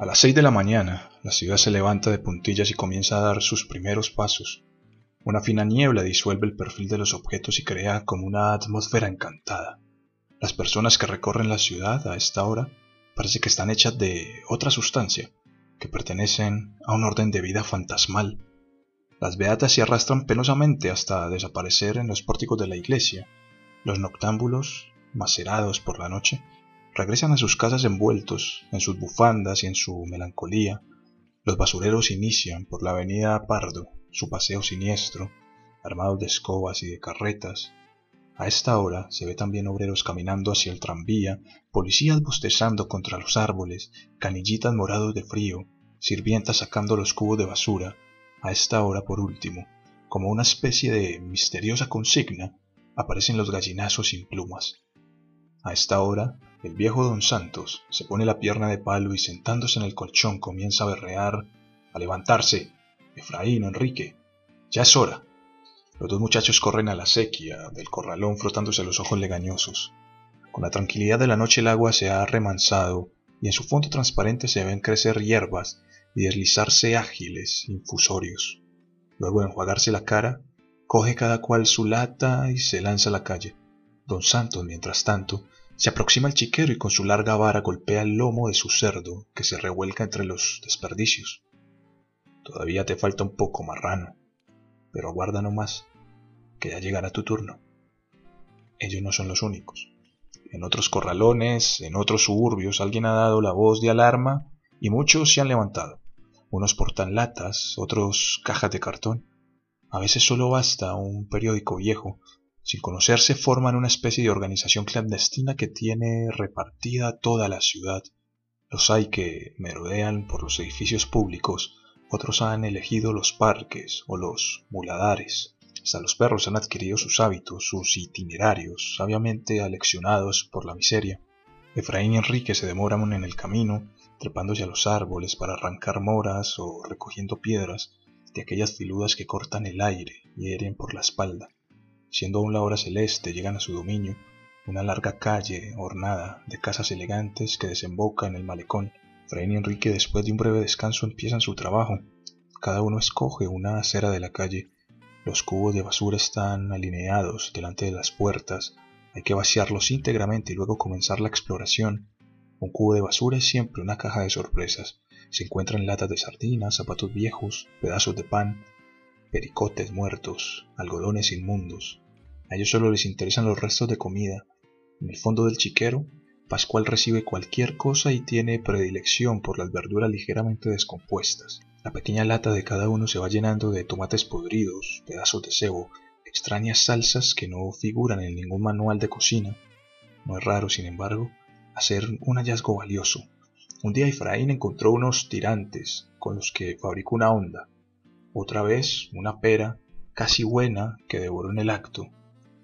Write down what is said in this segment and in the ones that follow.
A las seis de la mañana, la ciudad se levanta de puntillas y comienza a dar sus primeros pasos. Una fina niebla disuelve el perfil de los objetos y crea como una atmósfera encantada. Las personas que recorren la ciudad a esta hora parece que están hechas de otra sustancia, que pertenecen a un orden de vida fantasmal. Las beatas se arrastran penosamente hasta desaparecer en los pórticos de la iglesia. Los noctámbulos, macerados por la noche, regresan a sus casas envueltos en sus bufandas y en su melancolía. Los basureros inician por la avenida Pardo su paseo siniestro, armados de escobas y de carretas. A esta hora se ve también obreros caminando hacia el tranvía, policías bostezando contra los árboles, canillitas morados de frío, sirvientas sacando los cubos de basura. A esta hora, por último, como una especie de misteriosa consigna, aparecen los gallinazos sin plumas. A esta hora, el viejo don Santos se pone la pierna de palo y sentándose en el colchón comienza a berrear, a levantarse. Efraín, Enrique, ya es hora. Los dos muchachos corren a la sequía del corralón frotándose los ojos legañosos. Con la tranquilidad de la noche el agua se ha remansado y en su fondo transparente se ven crecer hierbas y deslizarse ágiles infusorios. Luego de enjuagarse la cara, coge cada cual su lata y se lanza a la calle. Don Santos, mientras tanto, se aproxima al chiquero y con su larga vara golpea el lomo de su cerdo, que se revuelca entre los desperdicios. Todavía te falta un poco, marrano, pero aguarda no más, que ya llegará tu turno. Ellos no son los únicos. En otros corralones, en otros suburbios, alguien ha dado la voz de alarma y muchos se han levantado. Unos portan latas, otros cajas de cartón. A veces solo basta un periódico viejo sin conocerse forman una especie de organización clandestina que tiene repartida toda la ciudad. Los hay que merodean por los edificios públicos, otros han elegido los parques o los muladares. Hasta los perros han adquirido sus hábitos, sus itinerarios, sabiamente aleccionados por la miseria. Efraín y Enrique se demoran en el camino, trepándose a los árboles para arrancar moras o recogiendo piedras de aquellas filudas que cortan el aire y hieren por la espalda. Siendo aún la hora celeste, llegan a su dominio, una larga calle ornada de casas elegantes que desemboca en el malecón. Fray y Enrique, después de un breve descanso, empiezan su trabajo. Cada uno escoge una acera de la calle. Los cubos de basura están alineados delante de las puertas. Hay que vaciarlos íntegramente y luego comenzar la exploración. Un cubo de basura es siempre una caja de sorpresas. Se encuentran latas de sardinas, zapatos viejos, pedazos de pan, pericotes muertos, algodones inmundos. A ellos solo les interesan los restos de comida. En el fondo del chiquero, Pascual recibe cualquier cosa y tiene predilección por las verduras ligeramente descompuestas. La pequeña lata de cada uno se va llenando de tomates podridos, pedazos de cebo, extrañas salsas que no figuran en ningún manual de cocina. No es raro, sin embargo, hacer un hallazgo valioso. Un día Efraín encontró unos tirantes con los que fabricó una onda. Otra vez una pera, casi buena, que devoró en el acto.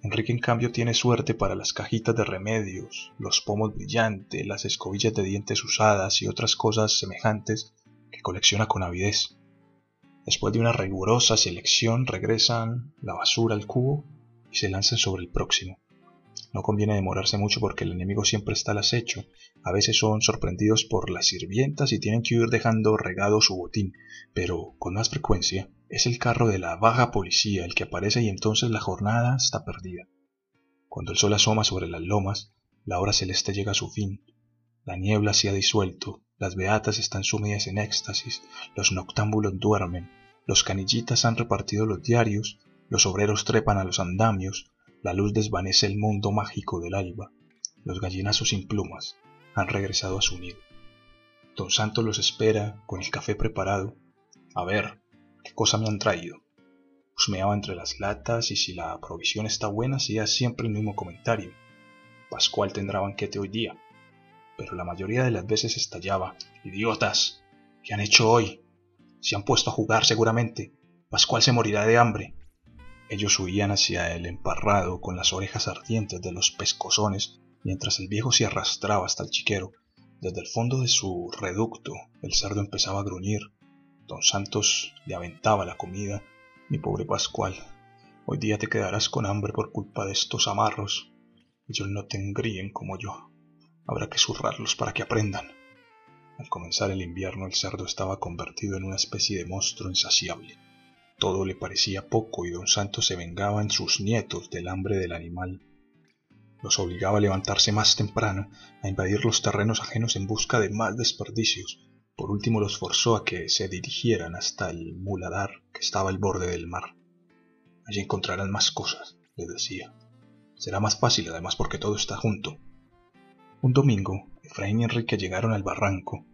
Enrique en cambio tiene suerte para las cajitas de remedios, los pomos brillantes, las escobillas de dientes usadas y otras cosas semejantes que colecciona con avidez. Después de una rigurosa selección regresan la basura al cubo y se lanzan sobre el próximo. No conviene demorarse mucho porque el enemigo siempre está al acecho. A veces son sorprendidos por las sirvientas y tienen que ir dejando regado su botín, pero con más frecuencia es el carro de la baja policía el que aparece y entonces la jornada está perdida. Cuando el sol asoma sobre las lomas, la hora celeste llega a su fin. La niebla se ha disuelto, las beatas están sumidas en éxtasis, los noctámbulos duermen, los canillitas han repartido los diarios, los obreros trepan a los andamios, la luz desvanece el mundo mágico del alba. Los gallinazos sin plumas han regresado a su nido. Don Santos los espera con el café preparado. A ver, ¿qué cosa me han traído? Husmeaba entre las latas y si la provisión está buena hacía siempre el mismo comentario. Pascual tendrá banquete hoy día. Pero la mayoría de las veces estallaba. ¡Idiotas! ¿Qué han hecho hoy? Se han puesto a jugar seguramente. Pascual se morirá de hambre. Ellos huían hacia el emparrado con las orejas ardientes de los pescozones, mientras el viejo se arrastraba hasta el chiquero. Desde el fondo de su reducto el cerdo empezaba a gruñir. Don Santos le aventaba la comida. Mi pobre Pascual, hoy día te quedarás con hambre por culpa de estos amarros. Ellos no te engríen como yo. Habrá que zurrarlos para que aprendan. Al comenzar el invierno el cerdo estaba convertido en una especie de monstruo insaciable. Todo le parecía poco y don Santos se vengaba en sus nietos del hambre del animal. Los obligaba a levantarse más temprano, a invadir los terrenos ajenos en busca de más desperdicios. Por último los forzó a que se dirigieran hasta el muladar que estaba al borde del mar. Allí encontrarán más cosas, les decía. Será más fácil además porque todo está junto. Un domingo, Efraín y Enrique llegaron al barranco.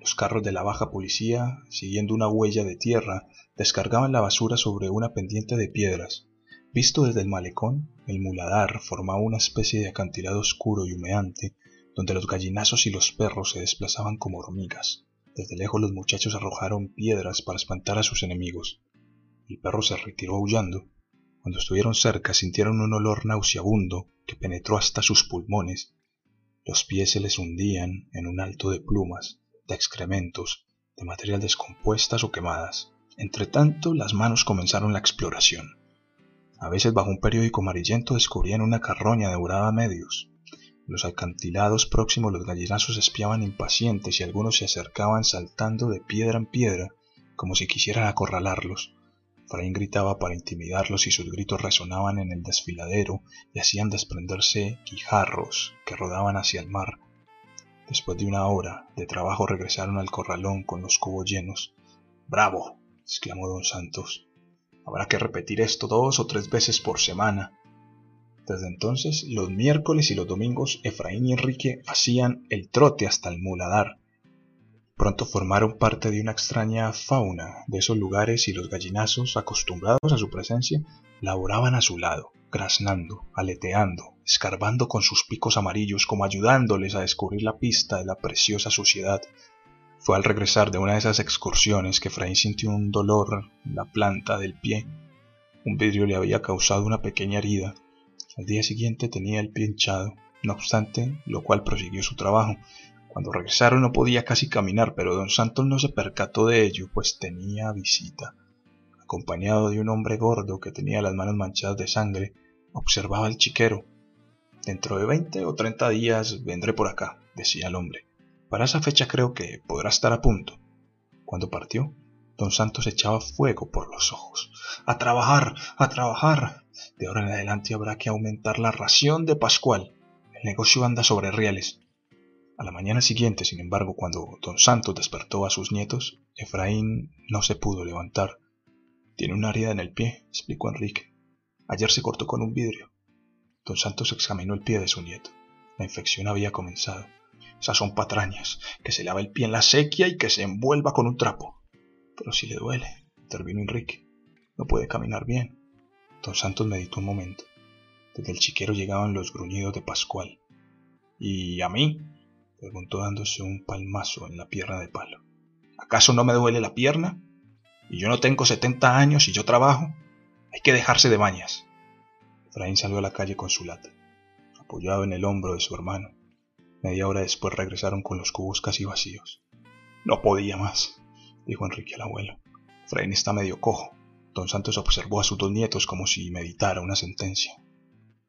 Los carros de la baja policía, siguiendo una huella de tierra, descargaban la basura sobre una pendiente de piedras. Visto desde el malecón, el muladar formaba una especie de acantilado oscuro y humeante, donde los gallinazos y los perros se desplazaban como hormigas. Desde lejos los muchachos arrojaron piedras para espantar a sus enemigos. El perro se retiró aullando. Cuando estuvieron cerca sintieron un olor nauseabundo que penetró hasta sus pulmones los pies se les hundían en un alto de plumas, de excrementos, de material descompuestas o quemadas. Entretanto, las manos comenzaron la exploración. A veces bajo un periódico amarillento descubrían una carroña devorada a medios. Los acantilados próximos los gallinazos espiaban impacientes y algunos se acercaban saltando de piedra en piedra, como si quisieran acorralarlos. Efraín gritaba para intimidarlos y sus gritos resonaban en el desfiladero y hacían desprenderse guijarros que rodaban hacia el mar. Después de una hora de trabajo regresaron al corralón con los cubos llenos. ¡Bravo! exclamó don Santos. Habrá que repetir esto dos o tres veces por semana. Desde entonces, los miércoles y los domingos, Efraín y Enrique hacían el trote hasta el muladar, Pronto formaron parte de una extraña fauna de esos lugares y los gallinazos, acostumbrados a su presencia, laboraban a su lado, graznando, aleteando, escarbando con sus picos amarillos como ayudándoles a descubrir la pista de la preciosa suciedad. Fue al regresar de una de esas excursiones que Efraín sintió un dolor en la planta del pie. Un vidrio le había causado una pequeña herida. Al día siguiente tenía el pie hinchado, no obstante, lo cual prosiguió su trabajo, cuando regresaron no podía casi caminar, pero don Santos no se percató de ello, pues tenía visita. Acompañado de un hombre gordo que tenía las manos manchadas de sangre, observaba al chiquero. Dentro de veinte o treinta días vendré por acá, decía el hombre. Para esa fecha creo que podrá estar a punto. Cuando partió, don Santos echaba fuego por los ojos. A trabajar, a trabajar. De ahora en adelante habrá que aumentar la ración de Pascual. El negocio anda sobre rieles. A la mañana siguiente, sin embargo, cuando don Santos despertó a sus nietos, Efraín no se pudo levantar. Tiene una herida en el pie, explicó Enrique. Ayer se cortó con un vidrio. Don Santos examinó el pie de su nieto. La infección había comenzado. Esas son patrañas, que se lava el pie en la sequía y que se envuelva con un trapo. Pero si le duele, intervino Enrique. No puede caminar bien. Don Santos meditó un momento. Desde el chiquero llegaban los gruñidos de Pascual. ¿Y a mí? preguntó dándose un palmazo en la pierna de palo. ¿Acaso no me duele la pierna? Y yo no tengo setenta años y yo trabajo. Hay que dejarse de bañas. Efraín salió a la calle con su lata, apoyado en el hombro de su hermano. Media hora después regresaron con los cubos casi vacíos. No podía más, dijo Enrique al abuelo. Efraín está medio cojo. Don Santos observó a sus dos nietos como si meditara una sentencia.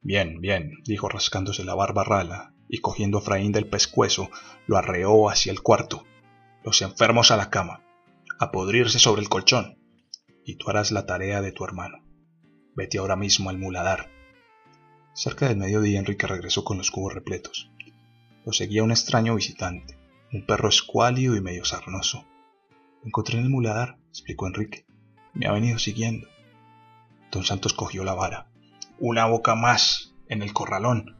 Bien, bien, dijo rascándose la barba rala y cogiendo a Efraín del pescuezo, lo arreó hacia el cuarto. Los enfermos a la cama, a podrirse sobre el colchón, y tú harás la tarea de tu hermano. Vete ahora mismo al muladar. Cerca del mediodía Enrique regresó con los cubos repletos. Lo seguía un extraño visitante, un perro escuálido y medio sarnoso. Encontré en el muladar, explicó Enrique. Me ha venido siguiendo. Don Santos cogió la vara. Una boca más en el corralón.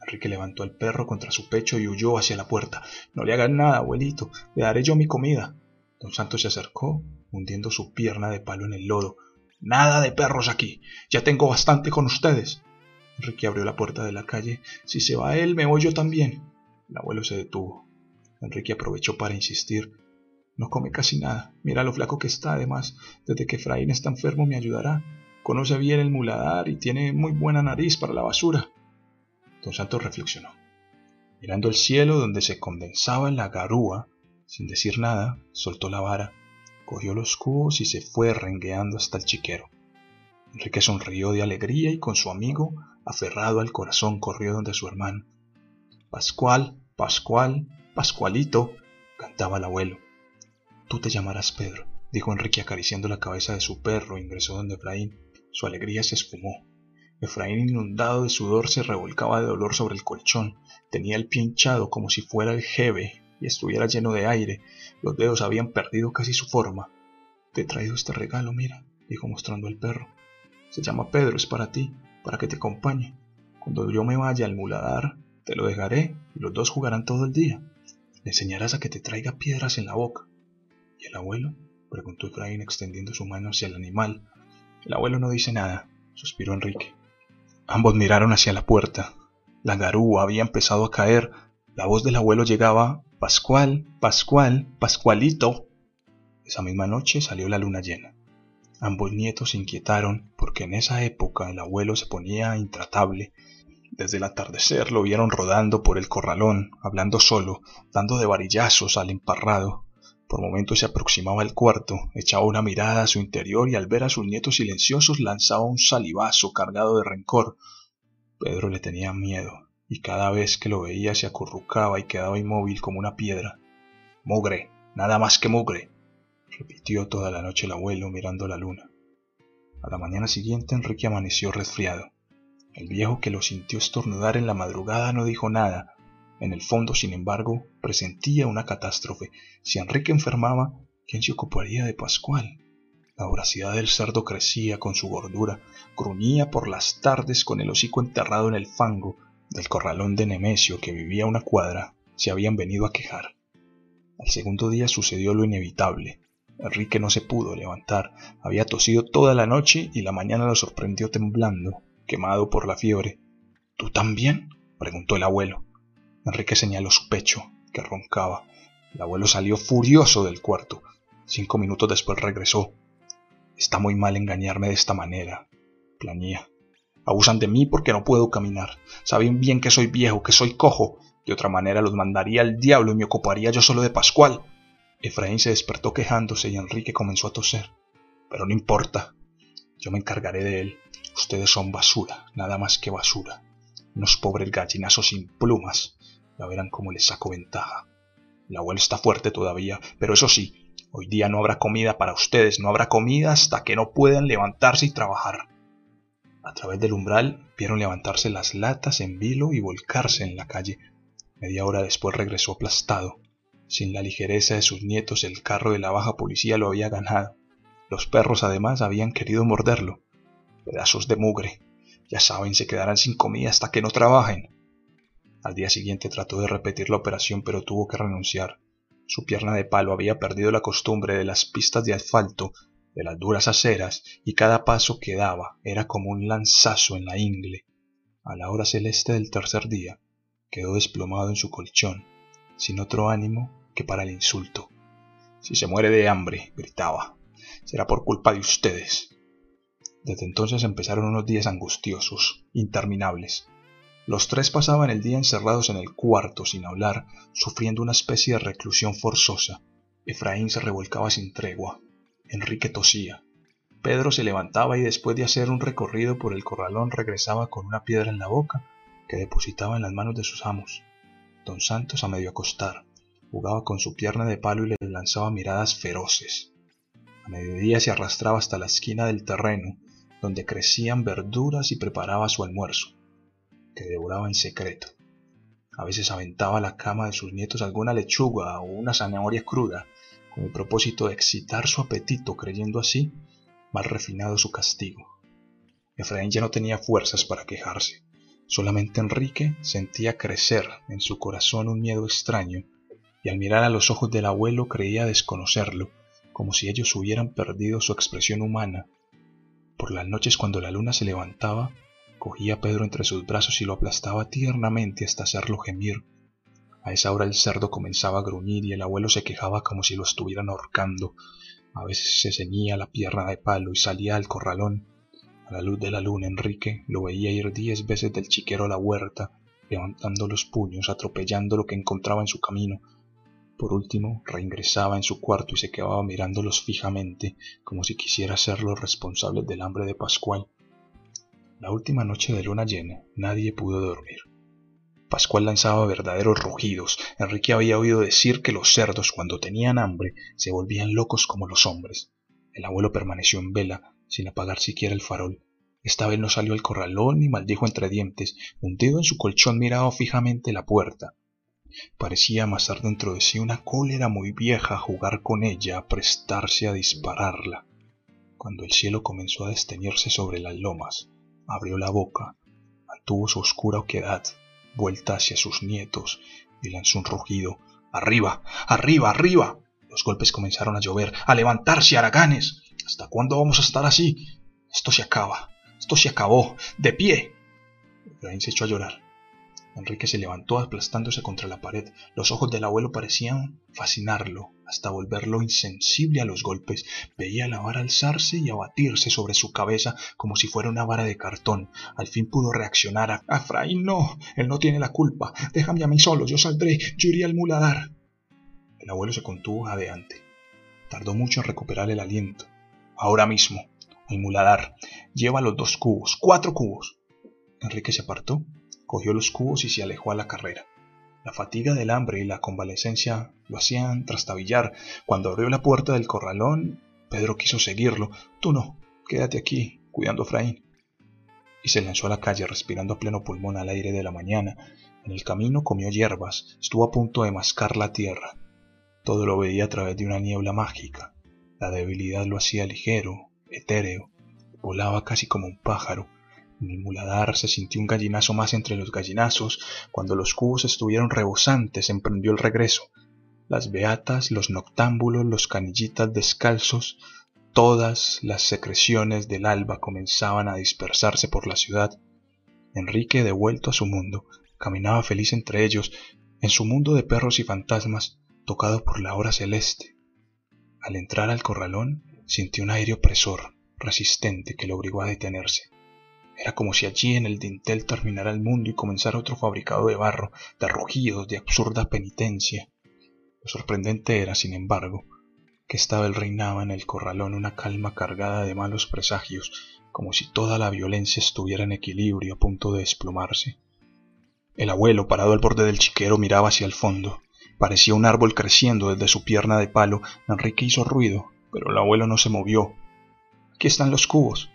Enrique levantó al perro contra su pecho y huyó hacia la puerta. No le hagan nada, abuelito. Le daré yo mi comida. Don Santos se acercó, hundiendo su pierna de palo en el lodo. Nada de perros aquí. Ya tengo bastante con ustedes. Enrique abrió la puerta de la calle. Si se va él, me voy yo también. El abuelo se detuvo. Enrique aprovechó para insistir. No come casi nada. Mira lo flaco que está, además. Desde que Efraín está enfermo me ayudará. Conoce bien el muladar y tiene muy buena nariz para la basura. Don Santos reflexionó. Mirando el cielo donde se condensaba la garúa, sin decir nada, soltó la vara, cogió los cubos y se fue rengueando hasta el chiquero. Enrique sonrió de alegría y con su amigo, aferrado al corazón, corrió donde su hermano. Pascual, Pascual, Pascualito, cantaba el abuelo. Tú te llamarás Pedro, dijo Enrique acariciando la cabeza de su perro e ingresó donde Efraín. Su alegría se esfumó. Efraín, inundado de sudor, se revolcaba de dolor sobre el colchón. Tenía el pie hinchado como si fuera el jeve y estuviera lleno de aire. Los dedos habían perdido casi su forma. Te he traído este regalo, mira, dijo mostrando al perro. Se llama Pedro, es para ti, para que te acompañe. Cuando yo me vaya al muladar, te lo dejaré y los dos jugarán todo el día. Le enseñarás a que te traiga piedras en la boca. ¿Y el abuelo? preguntó Efraín extendiendo su mano hacia el animal. El abuelo no dice nada, suspiró Enrique. Ambos miraron hacia la puerta. La garúa había empezado a caer. La voz del abuelo llegaba Pascual, Pascual, Pascualito. Esa misma noche salió la luna llena. Ambos nietos se inquietaron porque en esa época el abuelo se ponía intratable. Desde el atardecer lo vieron rodando por el corralón, hablando solo, dando de varillazos al emparrado. Por momentos se aproximaba al cuarto, echaba una mirada a su interior y al ver a sus nietos silenciosos lanzaba un salivazo cargado de rencor. Pedro le tenía miedo, y cada vez que lo veía se acurrucaba y quedaba inmóvil como una piedra. Mugre, nada más que mugre, repitió toda la noche el abuelo mirando la luna. A la mañana siguiente Enrique amaneció resfriado. El viejo que lo sintió estornudar en la madrugada no dijo nada. En el fondo, sin embargo, presentía una catástrofe. Si Enrique enfermaba, ¿quién se ocuparía de Pascual? La voracidad del cerdo crecía con su gordura, gruñía por las tardes con el hocico enterrado en el fango del corralón de Nemesio que vivía a una cuadra. Se habían venido a quejar. Al segundo día sucedió lo inevitable. Enrique no se pudo levantar, había tosido toda la noche y la mañana lo sorprendió temblando, quemado por la fiebre. ¿Tú también? preguntó el abuelo. Enrique señaló su pecho, que roncaba. El abuelo salió furioso del cuarto. Cinco minutos después regresó. Está muy mal engañarme de esta manera, plañía. Abusan de mí porque no puedo caminar. Saben bien que soy viejo, que soy cojo. De otra manera los mandaría al diablo y me ocuparía yo solo de Pascual. Efraín se despertó quejándose y Enrique comenzó a toser. Pero no importa. Yo me encargaré de él. Ustedes son basura, nada más que basura. Unos pobres gallinazos sin plumas. Ya verán cómo les saco ventaja. El abuelo está fuerte todavía, pero eso sí, hoy día no habrá comida para ustedes, no habrá comida hasta que no puedan levantarse y trabajar. A través del umbral vieron levantarse las latas en vilo y volcarse en la calle. Media hora después regresó aplastado. Sin la ligereza de sus nietos, el carro de la baja policía lo había ganado. Los perros además habían querido morderlo. Pedazos de mugre. Ya saben, se quedarán sin comida hasta que no trabajen. Al día siguiente trató de repetir la operación, pero tuvo que renunciar. Su pierna de palo había perdido la costumbre de las pistas de asfalto, de las duras aceras, y cada paso que daba era como un lanzazo en la ingle. A la hora celeste del tercer día, quedó desplomado en su colchón, sin otro ánimo que para el insulto. Si se muere de hambre, gritaba, será por culpa de ustedes. Desde entonces empezaron unos días angustiosos, interminables. Los tres pasaban el día encerrados en el cuarto sin hablar, sufriendo una especie de reclusión forzosa. Efraín se revolcaba sin tregua. Enrique tosía. Pedro se levantaba y después de hacer un recorrido por el corralón regresaba con una piedra en la boca que depositaba en las manos de sus amos. Don Santos a medio acostar, jugaba con su pierna de palo y le lanzaba miradas feroces. A mediodía se arrastraba hasta la esquina del terreno, donde crecían verduras y preparaba su almuerzo, que devoraba en secreto. A veces aventaba a la cama de sus nietos alguna lechuga o una zanahoria cruda, con el propósito de excitar su apetito, creyendo así más refinado su castigo. Efraín ya no tenía fuerzas para quejarse. Solamente Enrique sentía crecer en su corazón un miedo extraño y al mirar a los ojos del abuelo creía desconocerlo, como si ellos hubieran perdido su expresión humana. Por las noches cuando la luna se levantaba, cogía a Pedro entre sus brazos y lo aplastaba tiernamente hasta hacerlo gemir. A esa hora el cerdo comenzaba a gruñir y el abuelo se quejaba como si lo estuvieran ahorcando. A veces se ceñía la pierna de palo y salía al corralón. A la luz de la luna Enrique lo veía ir diez veces del chiquero a la huerta, levantando los puños, atropellando lo que encontraba en su camino, por último, reingresaba en su cuarto y se quedaba mirándolos fijamente, como si quisiera ser los responsables del hambre de Pascual. La última noche de luna llena, nadie pudo dormir. Pascual lanzaba verdaderos rugidos. Enrique había oído decir que los cerdos, cuando tenían hambre, se volvían locos como los hombres. El abuelo permaneció en vela, sin apagar siquiera el farol. Esta vez no salió al corralón ni maldijo entre dientes. Hundido en su colchón miraba fijamente la puerta. Parecía amasar dentro de sí una cólera muy vieja, jugar con ella, prestarse a dispararla. Cuando el cielo comenzó a desteñirse sobre las lomas, abrió la boca, mantuvo su oscura oquedad, vuelta hacia sus nietos, y lanzó un rugido. ¡Arriba! ¡Arriba! ¡Arriba! Los golpes comenzaron a llover. ¡A levantarse, haraganes! ¿Hasta cuándo vamos a estar así? Esto se acaba. Esto se acabó. ¡De pie! Efraín se echó a llorar. Enrique se levantó aplastándose contra la pared. Los ojos del abuelo parecían fascinarlo, hasta volverlo insensible a los golpes. Veía la vara alzarse y abatirse sobre su cabeza como si fuera una vara de cartón. Al fin pudo reaccionar. A Efraín no, él no tiene la culpa. Déjame a mí solo, yo saldré, yo iré al muladar. El abuelo se contuvo jadeante. Tardó mucho en recuperar el aliento. Ahora mismo, al muladar. Lleva los dos cubos, cuatro cubos. Enrique se apartó, cogió los cubos y se alejó a la carrera. La fatiga del hambre y la convalecencia lo hacían trastabillar. Cuando abrió la puerta del corralón, Pedro quiso seguirlo. Tú no, quédate aquí, cuidando a Efraín. Y se lanzó a la calle respirando a pleno pulmón al aire de la mañana. En el camino comió hierbas, estuvo a punto de mascar la tierra. Todo lo veía a través de una niebla mágica. La debilidad lo hacía ligero, etéreo, volaba casi como un pájaro. En el muladar se sintió un gallinazo más entre los gallinazos. Cuando los cubos estuvieron rebosantes, emprendió el regreso. Las beatas, los noctámbulos, los canillitas descalzos, todas las secreciones del alba comenzaban a dispersarse por la ciudad. Enrique, devuelto a su mundo, caminaba feliz entre ellos, en su mundo de perros y fantasmas, tocado por la hora celeste. Al entrar al corralón, sintió un aire opresor, resistente, que lo obligó a detenerse. Era como si allí en el dintel terminara el mundo y comenzara otro fabricado de barro, de rugidos, de absurda penitencia. Lo sorprendente era, sin embargo, que esta vez reinaba en el corralón una calma cargada de malos presagios, como si toda la violencia estuviera en equilibrio a punto de desplomarse. El abuelo, parado al borde del chiquero, miraba hacia el fondo. Parecía un árbol creciendo desde su pierna de palo. Enrique hizo ruido, pero el abuelo no se movió. Aquí están los cubos.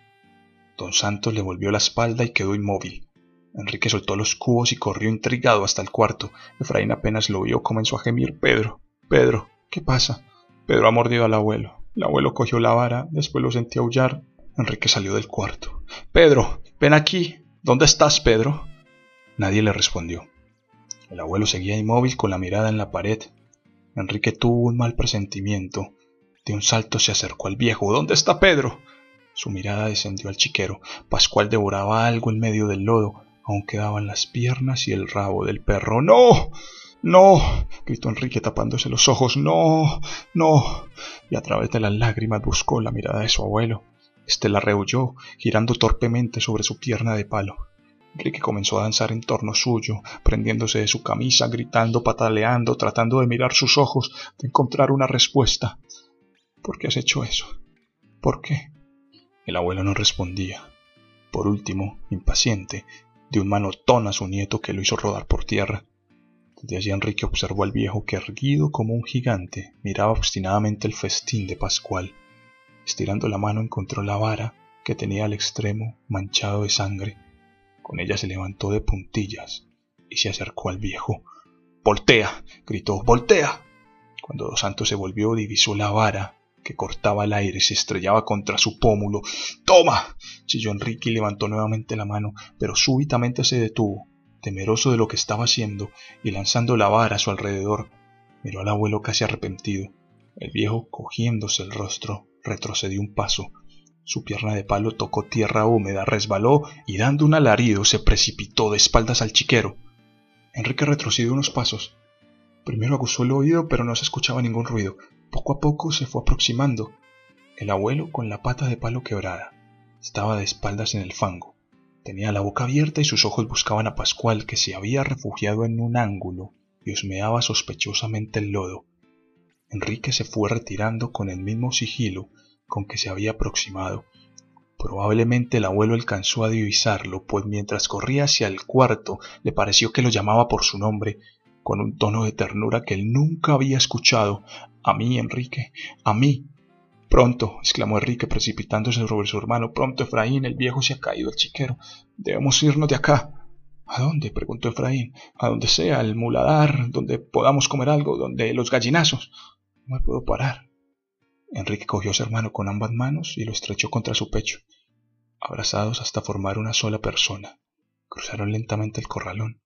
Don Santos le volvió la espalda y quedó inmóvil. Enrique soltó los cubos y corrió intrigado hasta el cuarto. Efraín apenas lo vio, comenzó a gemir. Pedro, Pedro, ¿qué pasa? Pedro ha mordido al abuelo. El abuelo cogió la vara, después lo sentí aullar. Enrique salió del cuarto. Pedro, ven aquí. ¿Dónde estás, Pedro? Nadie le respondió. El abuelo seguía inmóvil con la mirada en la pared. Enrique tuvo un mal presentimiento. De un salto se acercó al viejo. ¿Dónde está Pedro? Su mirada descendió al chiquero. Pascual devoraba algo en medio del lodo. Aún quedaban las piernas y el rabo del perro. ¡No! ¡No! gritó Enrique tapándose los ojos. ¡No! ¡No! Y a través de las lágrimas buscó la mirada de su abuelo. Este la rehuyó, girando torpemente sobre su pierna de palo. Enrique comenzó a danzar en torno suyo, prendiéndose de su camisa, gritando, pataleando, tratando de mirar sus ojos, de encontrar una respuesta. ¿Por qué has hecho eso? ¿Por qué? El abuelo no respondía. Por último, impaciente, dio un manotón a su nieto que lo hizo rodar por tierra. Desde allí Enrique observó al viejo que, erguido como un gigante, miraba obstinadamente el festín de Pascual. Estirando la mano encontró la vara que tenía al extremo manchado de sangre. Con ella se levantó de puntillas y se acercó al viejo. ¡Voltea! gritó. ¡Voltea! Cuando Dos Santos se volvió, divisó la vara que cortaba el aire se estrellaba contra su pómulo. ¡Toma! chilló Enrique y levantó nuevamente la mano, pero súbitamente se detuvo, temeroso de lo que estaba haciendo, y lanzando la vara a su alrededor, miró al abuelo casi arrepentido. El viejo, cogiéndose el rostro, retrocedió un paso. Su pierna de palo tocó tierra húmeda, resbaló y dando un alarido se precipitó de espaldas al chiquero. Enrique retrocedió unos pasos. Primero aguzó el oído, pero no se escuchaba ningún ruido. Poco a poco se fue aproximando. El abuelo con la pata de palo quebrada. Estaba de espaldas en el fango. Tenía la boca abierta y sus ojos buscaban a Pascual, que se había refugiado en un ángulo y husmeaba sospechosamente el lodo. Enrique se fue retirando con el mismo sigilo con que se había aproximado. Probablemente el abuelo alcanzó a divisarlo, pues mientras corría hacia el cuarto le pareció que lo llamaba por su nombre, con un tono de ternura que él nunca había escuchado. A mí, Enrique, a mí. Pronto, exclamó Enrique precipitándose sobre su hermano. Pronto, Efraín, el viejo se ha caído el chiquero. Debemos irnos de acá. ¿A dónde? preguntó Efraín. A donde sea, el muladar, donde podamos comer algo, donde los gallinazos. No me puedo parar. Enrique cogió a su hermano con ambas manos y lo estrechó contra su pecho. Abrazados hasta formar una sola persona, cruzaron lentamente el corralón.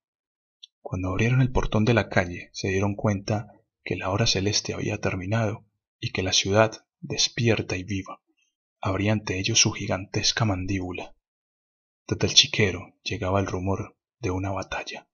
Cuando abrieron el portón de la calle, se dieron cuenta que la hora celeste había terminado y que la ciudad, despierta y viva, abría ante ellos su gigantesca mandíbula. Desde el chiquero llegaba el rumor de una batalla.